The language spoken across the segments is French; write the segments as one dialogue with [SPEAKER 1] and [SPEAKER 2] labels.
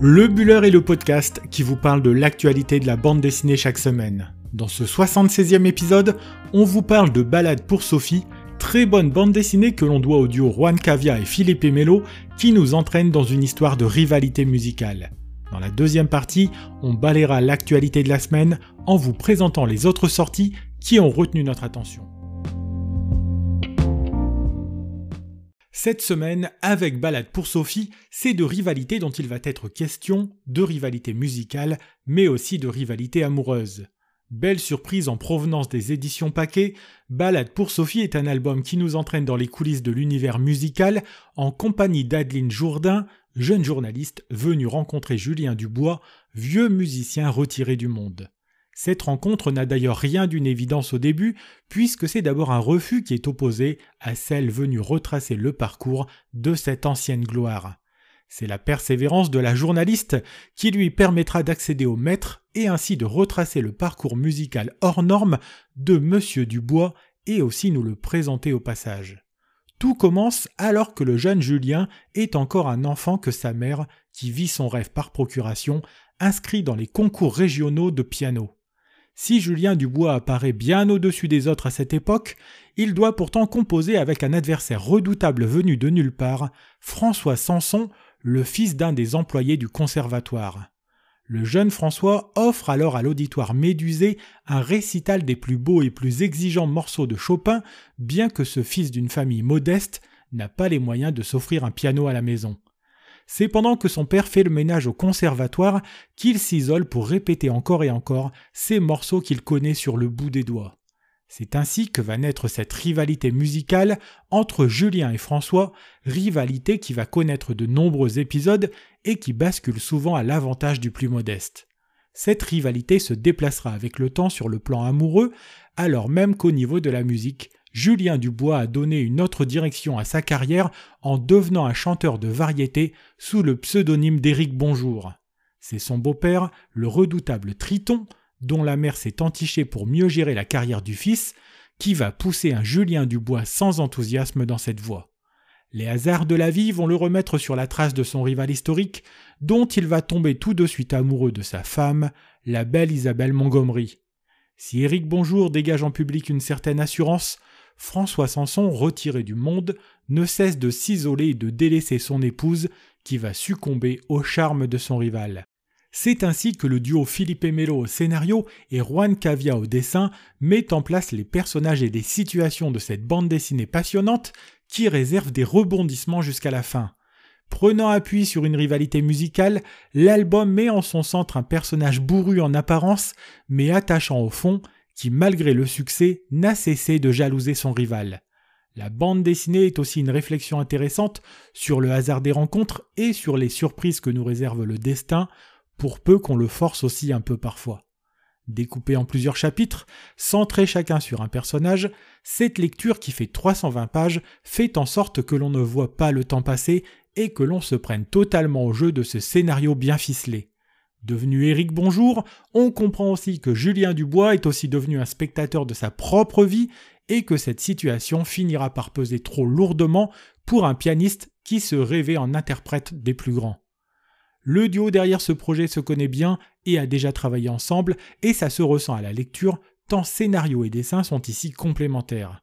[SPEAKER 1] Le Buller est le podcast qui vous parle de l'actualité de la bande dessinée chaque semaine. Dans ce 76e épisode, on vous parle de Balade pour Sophie, très bonne bande dessinée que l'on doit au duo Juan Cavia et Philippe Melo qui nous entraîne dans une histoire de rivalité musicale. Dans la deuxième partie, on balayera l'actualité de la semaine en vous présentant les autres sorties qui ont retenu notre attention. Cette semaine, avec Balade pour Sophie, c'est de rivalité dont il va être question, de rivalité musicale, mais aussi de rivalité amoureuse. Belle surprise en provenance des éditions Paquet, Balade pour Sophie est un album qui nous entraîne dans les coulisses de l'univers musical en compagnie d'Adeline Jourdain, jeune journaliste venue rencontrer Julien Dubois, vieux musicien retiré du monde. Cette rencontre n'a d'ailleurs rien d'une évidence au début, puisque c'est d'abord un refus qui est opposé à celle venue retracer le parcours de cette ancienne gloire. C'est la persévérance de la journaliste qui lui permettra d'accéder au maître et ainsi de retracer le parcours musical hors norme de Monsieur Dubois et aussi nous le présenter au passage. Tout commence alors que le jeune Julien est encore un enfant que sa mère, qui vit son rêve par procuration, inscrit dans les concours régionaux de piano. Si Julien Dubois apparaît bien au-dessus des autres à cette époque, il doit pourtant composer avec un adversaire redoutable venu de nulle part, François Sanson, le fils d'un des employés du conservatoire. Le jeune François offre alors à l'auditoire médusé un récital des plus beaux et plus exigeants morceaux de Chopin, bien que ce fils d'une famille modeste n'a pas les moyens de s'offrir un piano à la maison. C'est pendant que son père fait le ménage au conservatoire qu'il s'isole pour répéter encore et encore ces morceaux qu'il connaît sur le bout des doigts. C'est ainsi que va naître cette rivalité musicale entre Julien et François, rivalité qui va connaître de nombreux épisodes et qui bascule souvent à l'avantage du plus modeste. Cette rivalité se déplacera avec le temps sur le plan amoureux, alors même qu'au niveau de la musique, Julien Dubois a donné une autre direction à sa carrière en devenant un chanteur de variété sous le pseudonyme d'Éric Bonjour. C'est son beau-père, le redoutable Triton, dont la mère s'est entichée pour mieux gérer la carrière du fils, qui va pousser un Julien Dubois sans enthousiasme dans cette voie. Les hasards de la vie vont le remettre sur la trace de son rival historique, dont il va tomber tout de suite amoureux de sa femme, la belle Isabelle Montgomery. Si Éric Bonjour dégage en public une certaine assurance, François Sanson, retiré du monde, ne cesse de s'isoler et de délaisser son épouse, qui va succomber au charme de son rival. C'est ainsi que le duo Philippe Melo au scénario et Juan Cavia au dessin met en place les personnages et les situations de cette bande dessinée passionnante qui réserve des rebondissements jusqu'à la fin. Prenant appui sur une rivalité musicale, l'album met en son centre un personnage bourru en apparence, mais attachant au fond, qui, malgré le succès, n'a cessé de jalouser son rival. La bande dessinée est aussi une réflexion intéressante sur le hasard des rencontres et sur les surprises que nous réserve le destin, pour peu qu'on le force aussi un peu parfois. Découpée en plusieurs chapitres, centrés chacun sur un personnage, cette lecture qui fait 320 pages fait en sorte que l'on ne voit pas le temps passer et que l'on se prenne totalement au jeu de ce scénario bien ficelé. Devenu Éric Bonjour, on comprend aussi que Julien Dubois est aussi devenu un spectateur de sa propre vie et que cette situation finira par peser trop lourdement pour un pianiste qui se rêvait en interprète des plus grands. Le duo derrière ce projet se connaît bien et a déjà travaillé ensemble, et ça se ressent à la lecture, tant scénario et dessin sont ici complémentaires.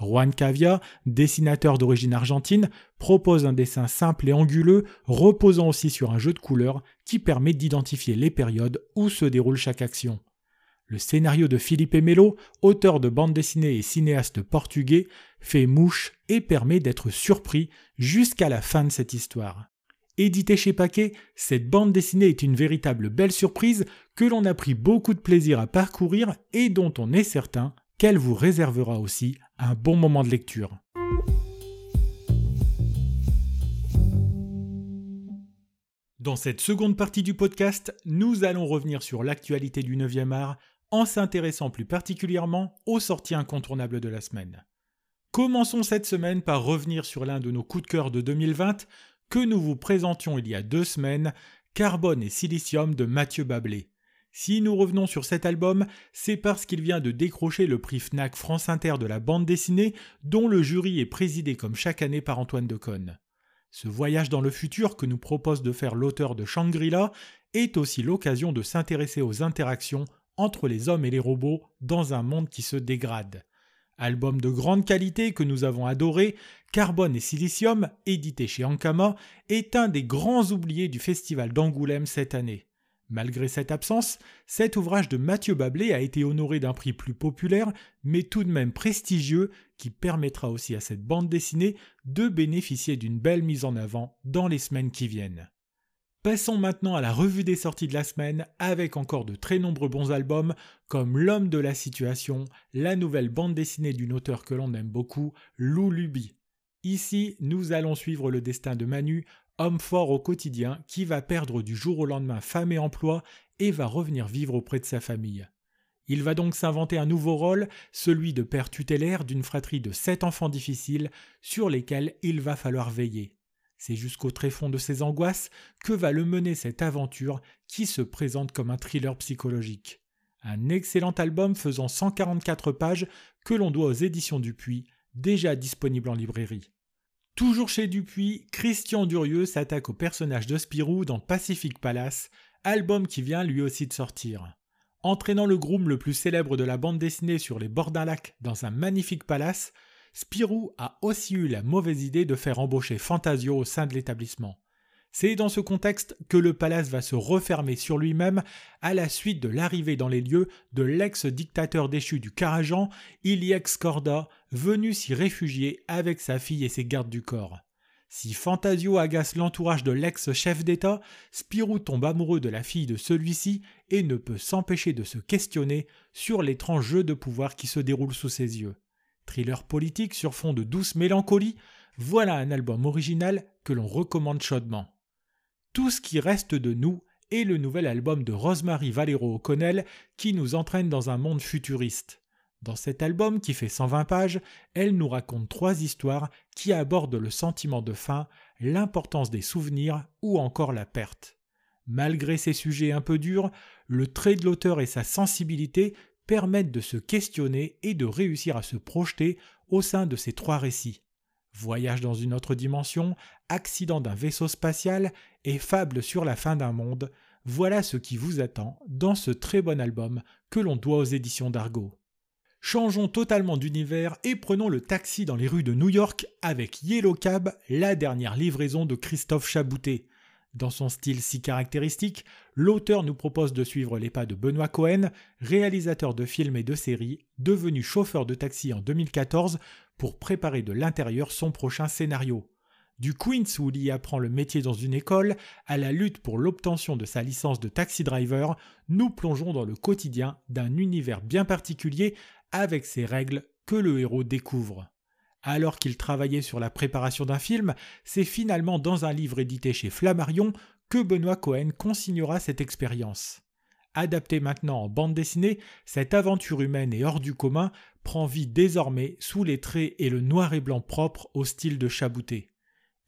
[SPEAKER 1] Juan Cavia, dessinateur d'origine argentine, propose un dessin simple et anguleux, reposant aussi sur un jeu de couleurs qui permet d'identifier les périodes où se déroule chaque action. Le scénario de Philippe Melo, auteur de bande dessinée et cinéaste portugais, fait mouche et permet d'être surpris jusqu'à la fin de cette histoire. Édité chez Paquet, cette bande dessinée est une véritable belle surprise que l'on a pris beaucoup de plaisir à parcourir et dont on est certain qu'elle vous réservera aussi un bon moment de lecture. Dans cette seconde partie du podcast, nous allons revenir sur l'actualité du 9e art en s'intéressant plus particulièrement aux sorties incontournables de la semaine. Commençons cette semaine par revenir sur l'un de nos coups de cœur de 2020 que nous vous présentions il y a deux semaines, Carbone et Silicium de Mathieu Bablé. Si nous revenons sur cet album, c'est parce qu'il vient de décrocher le prix FNAC France Inter de la bande dessinée, dont le jury est présidé comme chaque année par Antoine Deconne. Ce voyage dans le futur que nous propose de faire l'auteur de Shangri-La est aussi l'occasion de s'intéresser aux interactions entre les hommes et les robots dans un monde qui se dégrade. Album de grande qualité que nous avons adoré, Carbone et Silicium, édité chez Ankama, est un des grands oubliés du festival d'Angoulême cette année. Malgré cette absence, cet ouvrage de Mathieu Bablé a été honoré d'un prix plus populaire, mais tout de même prestigieux, qui permettra aussi à cette bande dessinée de bénéficier d'une belle mise en avant dans les semaines qui viennent. Passons maintenant à la revue des sorties de la semaine avec encore de très nombreux bons albums comme L'homme de la situation, la nouvelle bande dessinée d'une auteure que l'on aime beaucoup, Lou Luby. Ici, nous allons suivre le destin de Manu, homme fort au quotidien qui va perdre du jour au lendemain femme et emploi et va revenir vivre auprès de sa famille. Il va donc s'inventer un nouveau rôle, celui de père tutélaire d'une fratrie de sept enfants difficiles sur lesquels il va falloir veiller. C'est jusqu'au tréfonds de ses angoisses que va le mener cette aventure qui se présente comme un thriller psychologique. Un excellent album faisant 144 pages que l'on doit aux éditions Dupuis, déjà disponible en librairie. Toujours chez Dupuis, Christian Durieux s'attaque au personnage de Spirou dans Pacific Palace, album qui vient lui aussi de sortir. Entraînant le groom le plus célèbre de la bande dessinée sur les bords d'un lac dans un magnifique palace, Spirou a aussi eu la mauvaise idée de faire embaucher Fantasio au sein de l'établissement. C'est dans ce contexte que le palace va se refermer sur lui-même à la suite de l'arrivée dans les lieux de l'ex-dictateur déchu du Karajan, Iliex Korda, venu s'y réfugier avec sa fille et ses gardes du corps. Si Fantasio agace l'entourage de l'ex-chef d'État, Spirou tombe amoureux de la fille de celui-ci et ne peut s'empêcher de se questionner sur l'étrange jeu de pouvoir qui se déroule sous ses yeux. Thriller politique sur fond de douce mélancolie, voilà un album original que l'on recommande chaudement. Tout ce qui reste de nous est le nouvel album de Rosemary Valero O'Connell qui nous entraîne dans un monde futuriste. Dans cet album qui fait 120 pages, elle nous raconte trois histoires qui abordent le sentiment de faim, l'importance des souvenirs ou encore la perte. Malgré ces sujets un peu durs, le trait de l'auteur et sa sensibilité permettent de se questionner et de réussir à se projeter au sein de ces trois récits. Voyage dans une autre dimension, accident d'un vaisseau spatial et fable sur la fin d'un monde, voilà ce qui vous attend dans ce très bon album que l'on doit aux éditions d'Argo. Changeons totalement d'univers et prenons le taxi dans les rues de New York avec Yellow Cab, la dernière livraison de Christophe Chaboutet. Dans son style si caractéristique, l'auteur nous propose de suivre les pas de Benoît Cohen, réalisateur de films et de séries, devenu chauffeur de taxi en 2014 pour préparer de l'intérieur son prochain scénario. Du Queens où il apprend le métier dans une école, à la lutte pour l'obtention de sa licence de taxi driver, nous plongeons dans le quotidien d'un univers bien particulier avec ses règles que le héros découvre. Alors qu'il travaillait sur la préparation d'un film, c'est finalement dans un livre édité chez Flammarion que Benoît Cohen consignera cette expérience. Adaptée maintenant en bande dessinée, cette aventure humaine et hors du commun prend vie désormais sous les traits et le noir et blanc propre au style de Chabouté.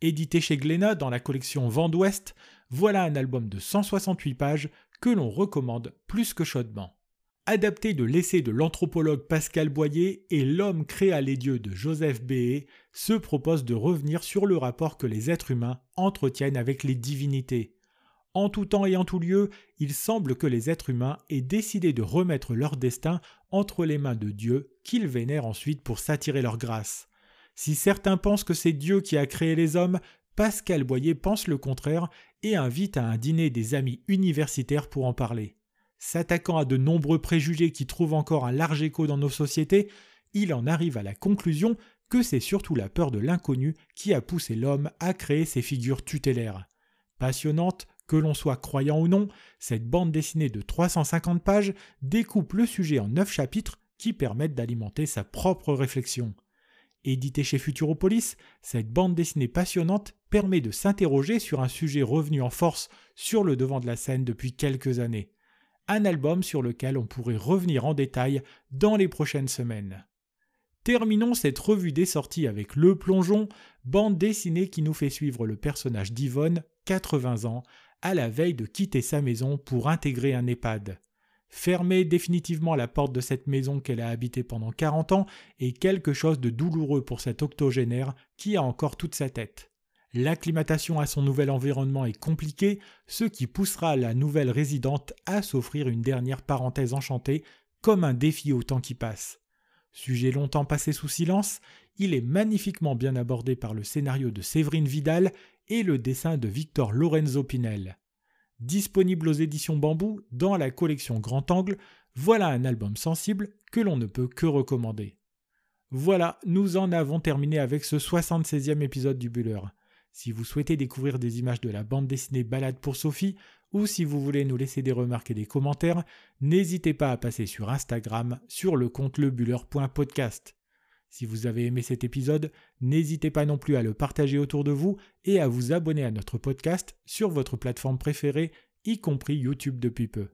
[SPEAKER 1] Édité chez Glénat dans la collection Vent d'Ouest, voilà un album de 168 pages que l'on recommande plus que chaudement adapté de l'essai de l'anthropologue Pascal Boyer et L'homme créa les dieux de Joseph Béé, se propose de revenir sur le rapport que les êtres humains entretiennent avec les divinités. En tout temps et en tout lieu, il semble que les êtres humains aient décidé de remettre leur destin entre les mains de Dieu, qu'ils vénèrent ensuite pour s'attirer leur grâce. Si certains pensent que c'est Dieu qui a créé les hommes, Pascal Boyer pense le contraire et invite à un dîner des amis universitaires pour en parler. S'attaquant à de nombreux préjugés qui trouvent encore un large écho dans nos sociétés, il en arrive à la conclusion que c'est surtout la peur de l'inconnu qui a poussé l'homme à créer ces figures tutélaires. Passionnante, que l'on soit croyant ou non, cette bande dessinée de 350 pages découpe le sujet en neuf chapitres qui permettent d'alimenter sa propre réflexion. Éditée chez Futuropolis, cette bande dessinée passionnante permet de s'interroger sur un sujet revenu en force sur le devant de la scène depuis quelques années un album sur lequel on pourrait revenir en détail dans les prochaines semaines. Terminons cette revue des sorties avec Le Plongeon, bande dessinée qui nous fait suivre le personnage d'Yvonne, 80 ans, à la veille de quitter sa maison pour intégrer un EHPAD. Fermer définitivement la porte de cette maison qu'elle a habitée pendant 40 ans est quelque chose de douloureux pour cet octogénaire qui a encore toute sa tête. L'acclimatation à son nouvel environnement est compliquée, ce qui poussera la nouvelle résidente à s'offrir une dernière parenthèse enchantée comme un défi au temps qui passe. Sujet longtemps passé sous silence, il est magnifiquement bien abordé par le scénario de Séverine Vidal et le dessin de Victor Lorenzo Pinel. Disponible aux éditions Bambou dans la collection Grand Angle, voilà un album sensible que l'on ne peut que recommander. Voilà, nous en avons terminé avec ce 76e épisode du Buller. Si vous souhaitez découvrir des images de la bande dessinée Balade pour Sophie, ou si vous voulez nous laisser des remarques et des commentaires, n'hésitez pas à passer sur Instagram sur le compte lebuller.podcast. Si vous avez aimé cet épisode, n'hésitez pas non plus à le partager autour de vous et à vous abonner à notre podcast sur votre plateforme préférée, y compris YouTube depuis peu.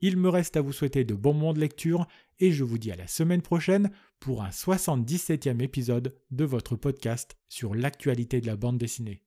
[SPEAKER 1] Il me reste à vous souhaiter de bons moments de lecture et je vous dis à la semaine prochaine pour un 77e épisode de votre podcast sur l'actualité de la bande dessinée.